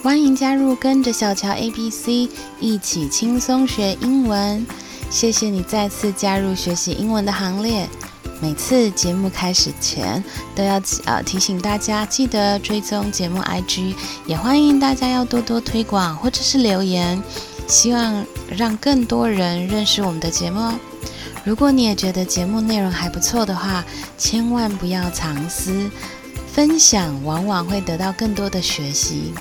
欢迎加入，跟着小乔 A B C 一起轻松学英文。谢谢你再次加入学习英文的行列。每次节目开始前，都要呃提醒大家记得追踪节目 I G，也欢迎大家要多多推广或者是留言，希望让更多人认识我们的节目哦。如果你也觉得节目内容还不错的话，千万不要藏私，分享往往会得到更多的学习。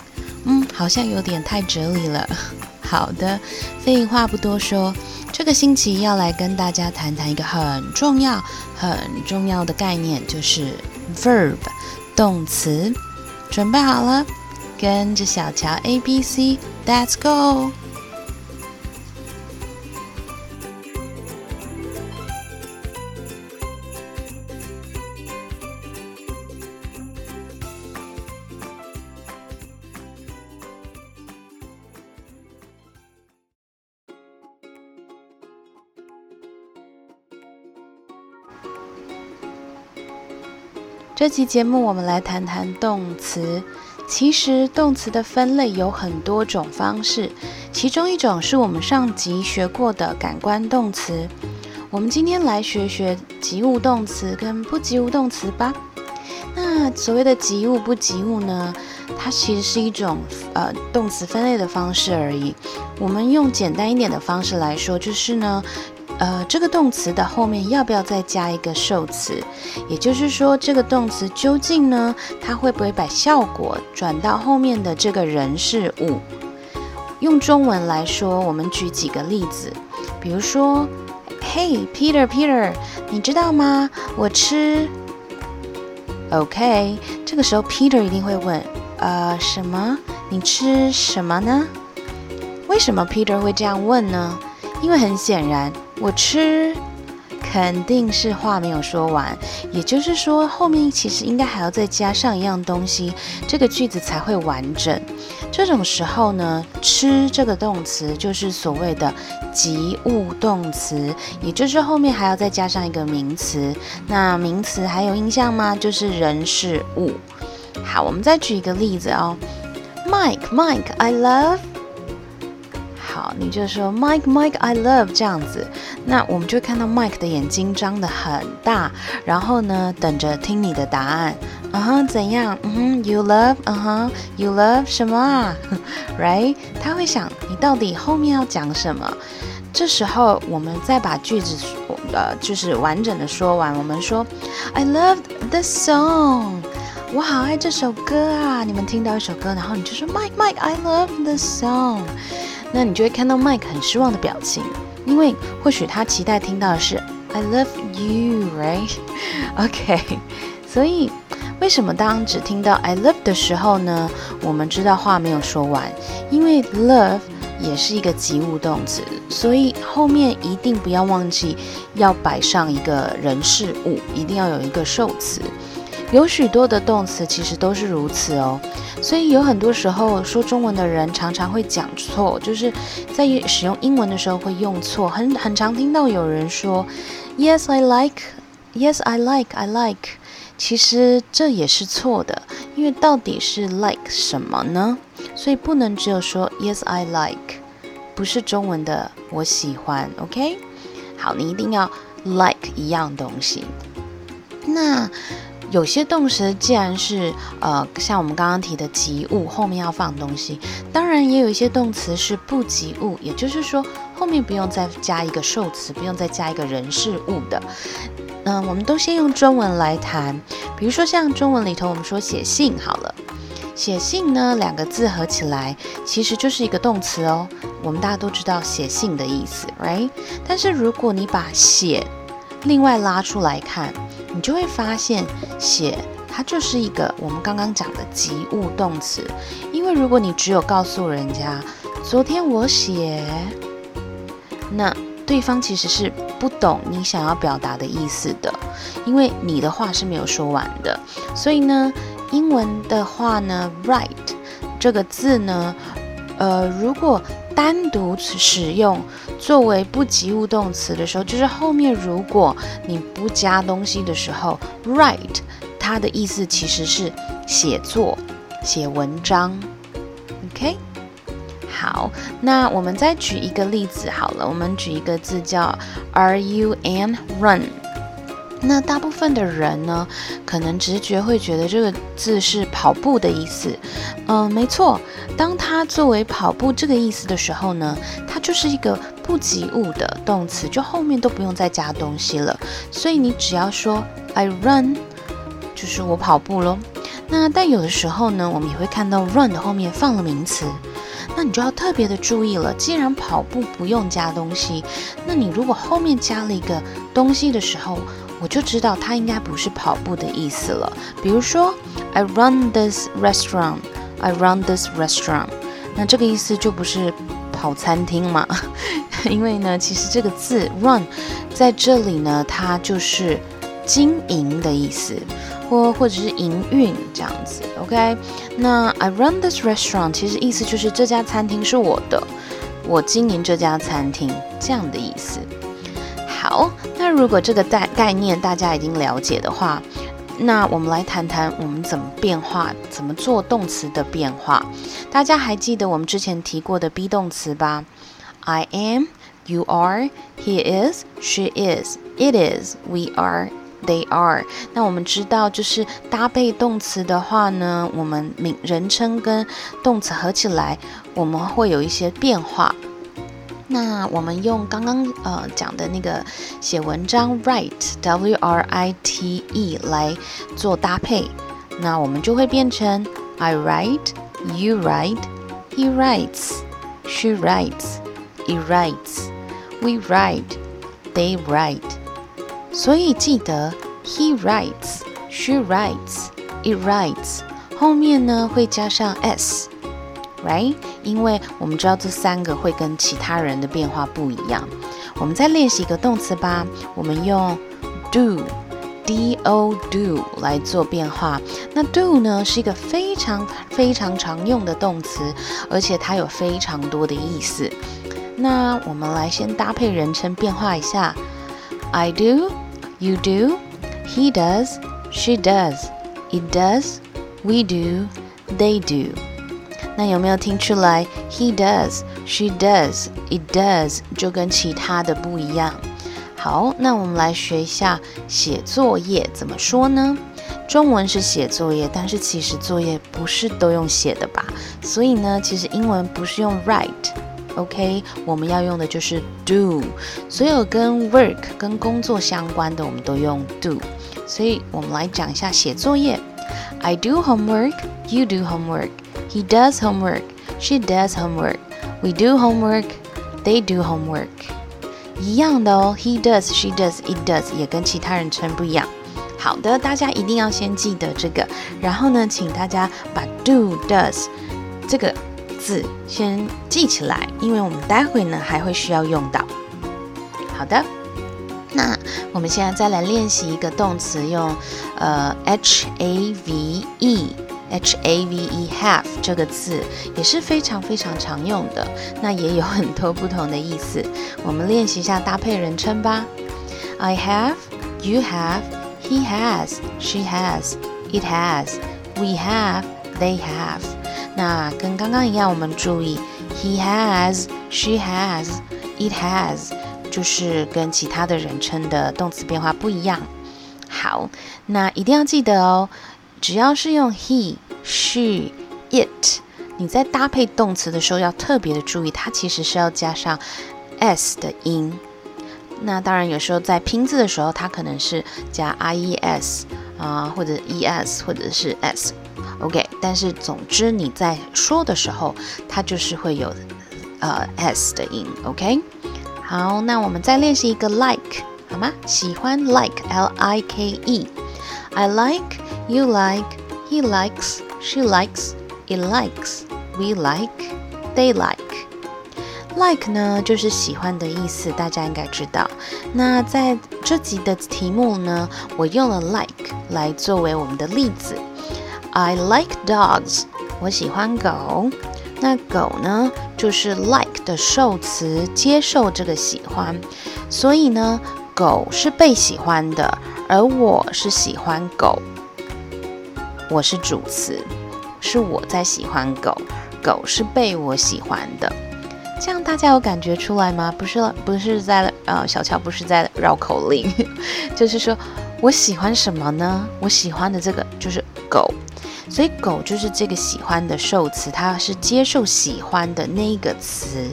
嗯，好像有点太哲理了。好的，废话不多说，这个星期要来跟大家谈谈一个很重要、很重要的概念，就是 verb 动词。准备好了，跟着小乔 A B C，Let's go。这期节目我们来谈谈动词。其实动词的分类有很多种方式，其中一种是我们上集学过的感官动词。我们今天来学学及物动词跟不及物动词吧。那所谓的及物不及物呢？它其实是一种呃动词分类的方式而已。我们用简单一点的方式来说，就是呢。呃，这个动词的后面要不要再加一个受词？也就是说，这个动词究竟呢，它会不会把效果转到后面的这个人事物？用中文来说，我们举几个例子，比如说，Hey Peter，Peter，你知道吗？我吃。OK，这个时候 Peter 一定会问，呃，什么？你吃什么呢？为什么 Peter 会这样问呢？因为很显然。我吃，肯定是话没有说完，也就是说后面其实应该还要再加上一样东西，这个句子才会完整。这种时候呢，吃这个动词就是所谓的及物动词，也就是后面还要再加上一个名词。那名词还有印象吗？就是人事物。好，我们再举一个例子哦，Mike，Mike，I love。好，你就说 Mike Mike I love 这样子，那我们就看到 Mike 的眼睛张得很大，然后呢，等着听你的答案。嗯哼，怎样？嗯哼，You love？嗯哼，You love 什么啊？Right？他会想你到底后面要讲什么？这时候我们再把句子呃，就是完整的说完。我们说 I love the song，我好爱这首歌啊！你们听到一首歌，然后你就说 Mike Mike I love the song。那你就会看到 Mike 很失望的表情，因为或许他期待听到的是 "I love you", right? OK，所以为什么当只听到 "I love" 的时候呢？我们知道话没有说完，因为 love 也是一个及物动词，所以后面一定不要忘记要摆上一个人事物，一定要有一个受词。有许多的动词其实都是如此哦，所以有很多时候说中文的人常常会讲错，就是在使用英文的时候会用错。很很常听到有人说，Yes I like, Yes I like, I like，其实这也是错的，因为到底是 like 什么呢？所以不能只有说 Yes I like，不是中文的我喜欢。OK，好，你一定要 like 一样东西。那有些动词既然是呃，像我们刚刚提的及物，后面要放东西。当然，也有一些动词是不及物，也就是说后面不用再加一个受词，不用再加一个人事物的。嗯，我们都先用中文来谈。比如说像中文里头，我们说写信好了，写信呢两个字合起来其实就是一个动词哦。我们大家都知道写信的意思，right？但是如果你把写另外拉出来看。你就会发现，写它就是一个我们刚刚讲的及物动词。因为如果你只有告诉人家昨天我写，那对方其实是不懂你想要表达的意思的，因为你的话是没有说完的。所以呢，英文的话呢，write 这个字呢，呃，如果单独使用作为不及物动词的时候，就是后面如果你不加东西的时候，write 它的意思其实是写作、写文章。OK，好，那我们再举一个例子好了，我们举一个字叫 ru an run？那大部分的人呢，可能直觉会觉得这个字是跑步的意思。嗯，没错，当它作为跑步这个意思的时候呢，它就是一个不及物的动词，就后面都不用再加东西了。所以你只要说 I run，就是我跑步喽。那但有的时候呢，我们也会看到 run 的后面放了名词，那你就要特别的注意了。既然跑步不用加东西，那你如果后面加了一个东西的时候，我就知道它应该不是跑步的意思了。比如说，I run this restaurant. I run this restaurant. 那这个意思就不是跑餐厅嘛？因为呢，其实这个字 run 在这里呢，它就是经营的意思，或或者是营运这样子。OK，那 I run this restaurant 其实意思就是这家餐厅是我的，我经营这家餐厅这样的意思。好，那如果这个概概念大家已经了解的话，那我们来谈谈我们怎么变化，怎么做动词的变化。大家还记得我们之前提过的 be 动词吧？I am, you are, he is, she is, it is, we are, they are。那我们知道，就是搭配动词的话呢，我们名人称跟动词合起来，我们会有一些变化。那我们用刚刚呃讲的那个写文章 write w r i t e 来做搭配，那我们就会变成 I write, you write, he writes, she writes, it writes, we write, they write。所以记得 he writes, she writes, it writes 后面呢会加上 s，right？。因为我们知道这三个会跟其他人的变化不一样。我们再练习一个动词吧，我们用 do，d o do 来做变化。那 do 呢是一个非常非常常用的动词，而且它有非常多的意思。那我们来先搭配人称变化一下，I do，you do，he does，she does，it does，we do，they do。那有没有听出来？He does, she does, it does，就跟其他的不一样。好，那我们来学一下写作业怎么说呢？中文是写作业，但是其实作业不是都用写的吧？所以呢，其实英文不是用 write，OK？我们要用的就是 do。所有跟 work 跟工作相关的，我们都用 do。所以我们来讲一下写作业。I do homework, you do homework. He does homework. She does homework. We do homework. They do homework. 一样的哦，He does, she does, it does 也跟其他人称不一样。好的，大家一定要先记得这个。然后呢，请大家把 do, does 这个字先记起来，因为我们待会呢还会需要用到。好的，那我们现在再来练习一个动词，用呃 H A V E。H A V E have 这个字也是非常非常常用的，那也有很多不同的意思。我们练习一下搭配人称吧。I have, you have, he has, she has, it has, we have, they have。那跟刚刚一样，我们注意 he has, she has, it has，就是跟其他的人称的动词变化不一样。好，那一定要记得哦。只要是用 he、she、it，你在搭配动词的时候要特别的注意，它其实是要加上 s 的音。那当然，有时候在拼字的时候，它可能是加 i e s 啊，或者 e s，或者是 s。OK，但是总之你在说的时候，它就是会有呃 s 的音。OK，好，那我们再练习一个 like 好吗？喜欢 like，l i k e，I like。You like, he likes, she likes, it likes, we like, they like. Like 呢，就是喜欢的意思，大家应该知道。那在这集的题目呢，我用了 like 来作为我们的例子。I like dogs，我喜欢狗。那狗呢，就是 like 的受词，接受这个喜欢。所以呢，狗是被喜欢的，而我是喜欢狗。我是主词，是我在喜欢狗，狗是被我喜欢的。这样大家有感觉出来吗？不是了，不是在呃，小乔不是在绕口令，就是说我喜欢什么呢？我喜欢的这个就是狗，所以狗就是这个喜欢的受词，它是接受喜欢的那一个词，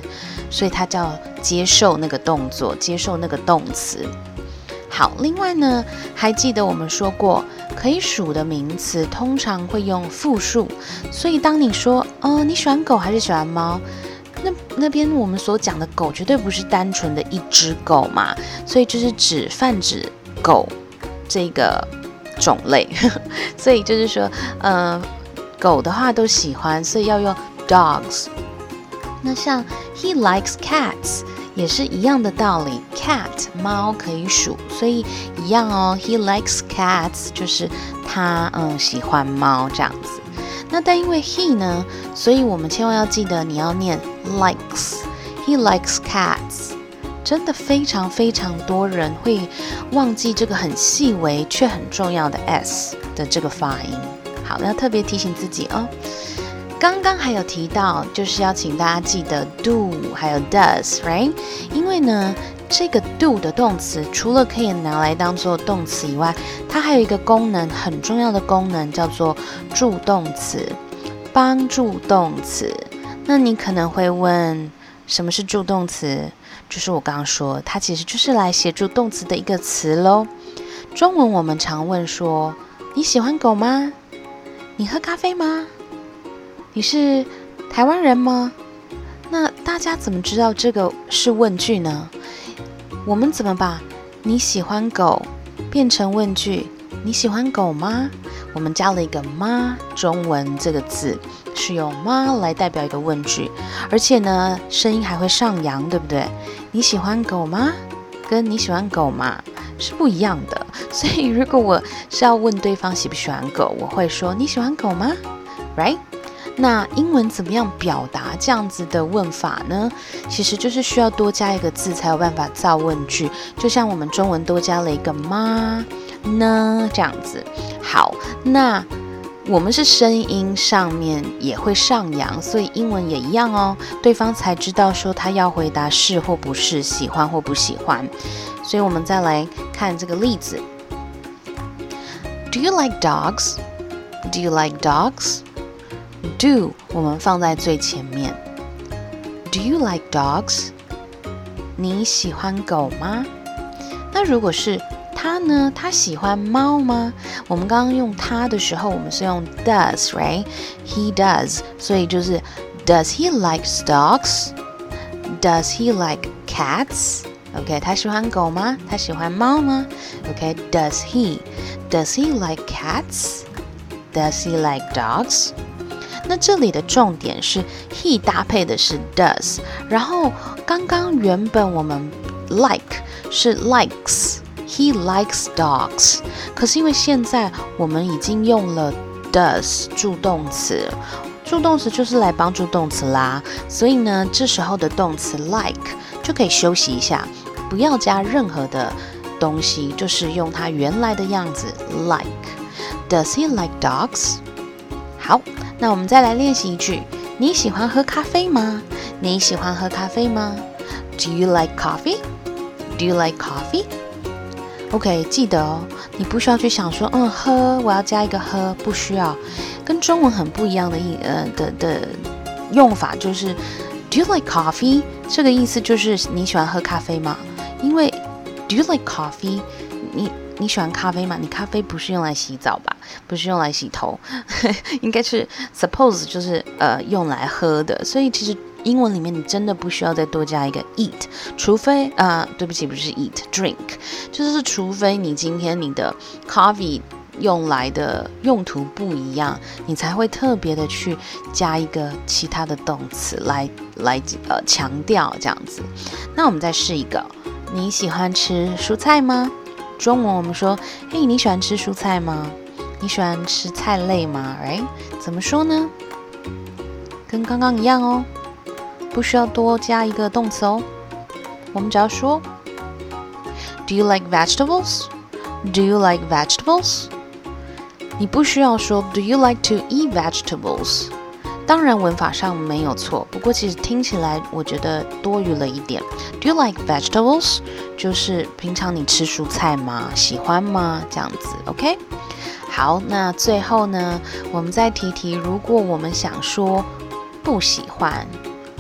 所以它叫接受那个动作，接受那个动词。好，另外呢，还记得我们说过，可以数的名词通常会用复数，所以当你说哦，你喜欢狗还是喜欢猫？那那边我们所讲的狗绝对不是单纯的一只狗嘛，所以就是指泛指狗这个种类，所以就是说，呃，狗的话都喜欢，所以要用 dogs。那像 he likes cats 也是一样的道理，cat 猫可以数，所以一样哦，he likes cats 就是他嗯喜欢猫这样子。那但因为 he 呢，所以我们千万要记得你要念 likes。He likes cats。真的非常非常多人会忘记这个很细微却很重要的 s 的这个发音。好，要特别提醒自己哦。刚刚还有提到，就是要请大家记得 do 还有 does，right？因为呢，这个 do 的动词除了可以拿来当做动词以外，它还有一个功能，很重要的功能叫做助动词，帮助动词。那你可能会问，什么是助动词？就是我刚刚说，它其实就是来协助动词的一个词喽。中文我们常问说，你喜欢狗吗？你喝咖啡吗？你是台湾人吗？那大家怎么知道这个是问句呢？我们怎么把你喜欢狗变成问句？你喜欢狗吗？我们加了一个吗？中文这个字是用吗来代表一个问句，而且呢，声音还会上扬，对不对？你喜欢狗吗？跟你喜欢狗吗是不一样的。所以如果我是要问对方喜不喜欢狗，我会说你喜欢狗吗？Right？那英文怎么样表达这样子的问法呢？其实就是需要多加一个字才有办法造问句，就像我们中文多加了一个吗呢这样子。好，那我们是声音上面也会上扬，所以英文也一样哦，对方才知道说他要回答是或不是，喜欢或不喜欢。所以我们再来看这个例子：Do you like dogs? Do you like dogs? Do 我们放在最前面。Do you like dogs？你喜欢狗吗？那如果是他呢？他喜欢猫吗？我们刚刚用他的时候，我们是用 does，right？He does，所以就是 Does he like dogs？Does he like cats？OK，他喜欢狗吗？他喜欢猫吗？OK，Does he？Does he like cats？Does he like dogs？ 那这里的重点是 he 搭配的是 does，然后刚刚原本我们 like 是 likes，he likes dogs，可是因为现在我们已经用了 does 助动词，助动词就是来帮助动词啦，所以呢，这时候的动词 like 就可以休息一下，不要加任何的东西，就是用它原来的样子 like。Does he like dogs？好。那我们再来练习一句：你喜欢喝咖啡吗？你喜欢喝咖啡吗？Do you like coffee? Do you like coffee? OK，记得哦，你不需要去想说，嗯，喝，我要加一个喝，不需要。跟中文很不一样的意，呃的的用法就是 Do you like coffee？这个意思就是你喜欢喝咖啡吗？因为 Do you like coffee？你。你喜欢咖啡吗？你咖啡不是用来洗澡吧？不是用来洗头，应该是 suppose 就是呃用来喝的。所以其实英文里面你真的不需要再多加一个 eat，除非啊，对不起，不是 eat，drink，就是除非你今天你的 coffee 用来的用途不一样，你才会特别的去加一个其他的动词来来呃强调这样子。那我们再试一个，你喜欢吃蔬菜吗？中文我们说，嘿，你喜欢吃蔬菜吗？你喜欢吃菜类吗？Right？怎么说呢？跟刚刚一样哦，不需要多加一个动词哦。我们只要说，Do you like vegetables？Do you like vegetables？你不需要说，Do you like to eat vegetables？当然文法上没有错，不过其实听起来我觉得多余了一点。Do you like vegetables？就是平常你吃蔬菜吗？喜欢吗？这样子，OK？好，那最后呢，我们再提提，如果我们想说不喜欢、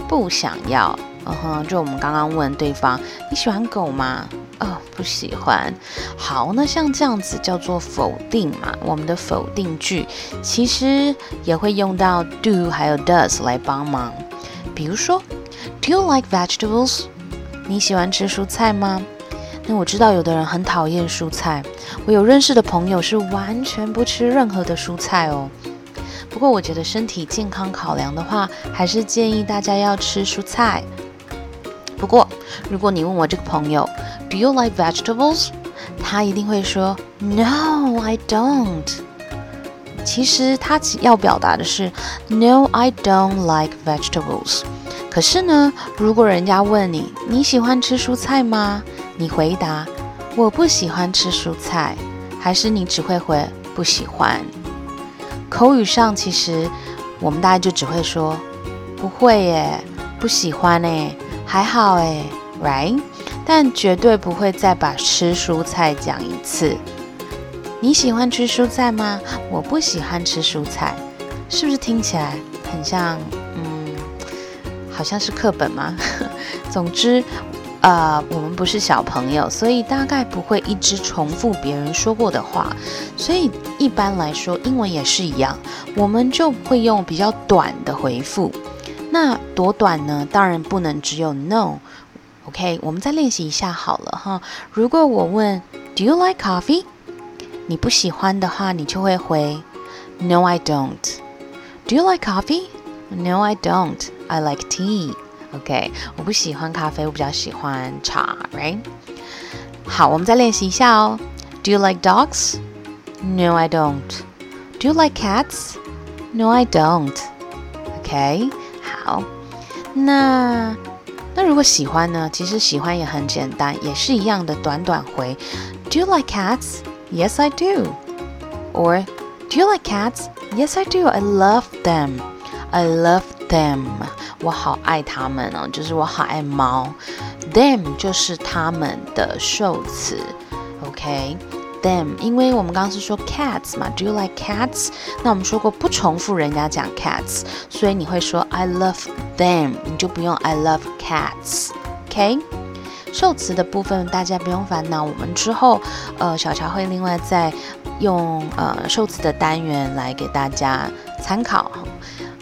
不想要，嗯哼，就我们刚刚问对方，你喜欢狗吗？哦，不喜欢。好，那像这样子叫做否定嘛？我们的否定句其实也会用到 do 还有 does 来帮忙。比如说，Do you like vegetables？你喜欢吃蔬菜吗？那我知道有的人很讨厌蔬菜，我有认识的朋友是完全不吃任何的蔬菜哦。不过我觉得身体健康考量的话，还是建议大家要吃蔬菜。不过如果你问我这个朋友，Do you like vegetables？他一定会说 No, I don't。其实他要表达的是 No, I don't like vegetables。可是呢，如果人家问你你喜欢吃蔬菜吗？你回答我不喜欢吃蔬菜，还是你只会回不喜欢？口语上其实我们大概就只会说不会耶，不喜欢诶，还好诶 r i g h t 但绝对不会再把吃蔬菜讲一次。你喜欢吃蔬菜吗？我不喜欢吃蔬菜，是不是听起来很像？嗯，好像是课本吗？总之。呃，我们不是小朋友，所以大概不会一直重复别人说过的话。所以一般来说，英文也是一样，我们就会用比较短的回复。那多短呢？当然不能只有 no。OK，我们再练习一下好了哈。如果我问 Do you like coffee？你不喜欢的话，你就会回 No, I don't. Do you like coffee? No, I don't. I like tea. OK，我不喜欢咖啡，我比较喜欢茶，Right？好，我们再练习一下哦。Do you like dogs? No, I don't. Do you like cats? No, I don't. OK， 好，那那如果喜欢呢？其实喜欢也很简单，也是一样的，短短回。Do you like cats? Yes, I do. Or Do you like cats? Yes, I do. I love them. I love them. 我好爱它们哦，就是我好爱猫。Them 就是它们的受词，OK them，因为我们刚刚是说 cats 嘛，Do you like cats？那我们说过不重复人家讲 cats，所以你会说 I love them，你就不用 I love cats，OK？受词的部分大家不用烦恼，我们之后呃小乔会另外再用呃受词的单元来给大家参考。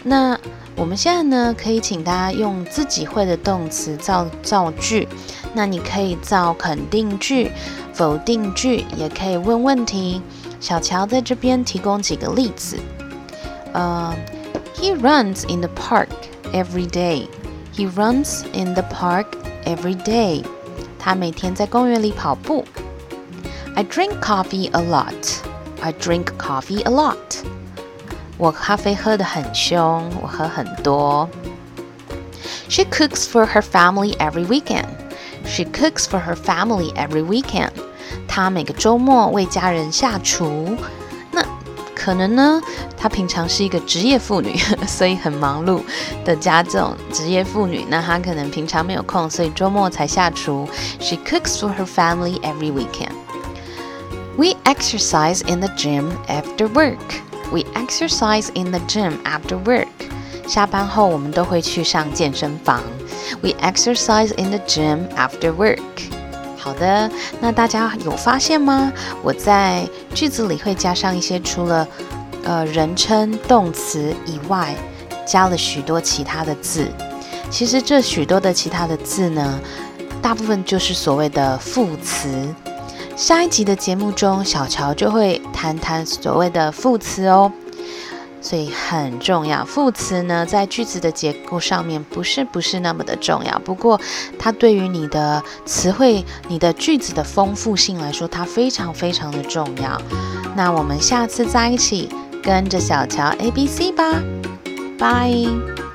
那我们现在呢，可以请大家用自己会的动词造造句。那你可以造肯定句、否定句，也可以问问题。小乔在这边提供几个例子。呃，He runs in the park every day. He runs in the park every day. 他每天在公园里跑步。I drink coffee a lot. I drink coffee a lot. 我咖啡喝得很凶，我喝很多。She cooks for her family every weekend. She cooks for her family every weekend. 她每个周末为家人下厨。那可能呢，她平常是一个职业妇女，所以很忙碌的家这种职业妇女。那她可能平常没有空，所以周末才下厨。She cooks for her family every weekend. We exercise in the gym after work. We exercise in the gym after work. 下班后我们都会去上健身房。We exercise in the gym after work. 好的，那大家有发现吗？我在句子里会加上一些除了呃人称、动词以外，加了许多其他的字。其实这许多的其他的字呢，大部分就是所谓的副词。下一集的节目中，小乔就会谈谈所谓的副词哦，所以很重要。副词呢，在句子的结构上面不是不是那么的重要，不过它对于你的词汇、你的句子的丰富性来说，它非常非常的重要。那我们下次再一起跟着小乔 A B C 吧，拜。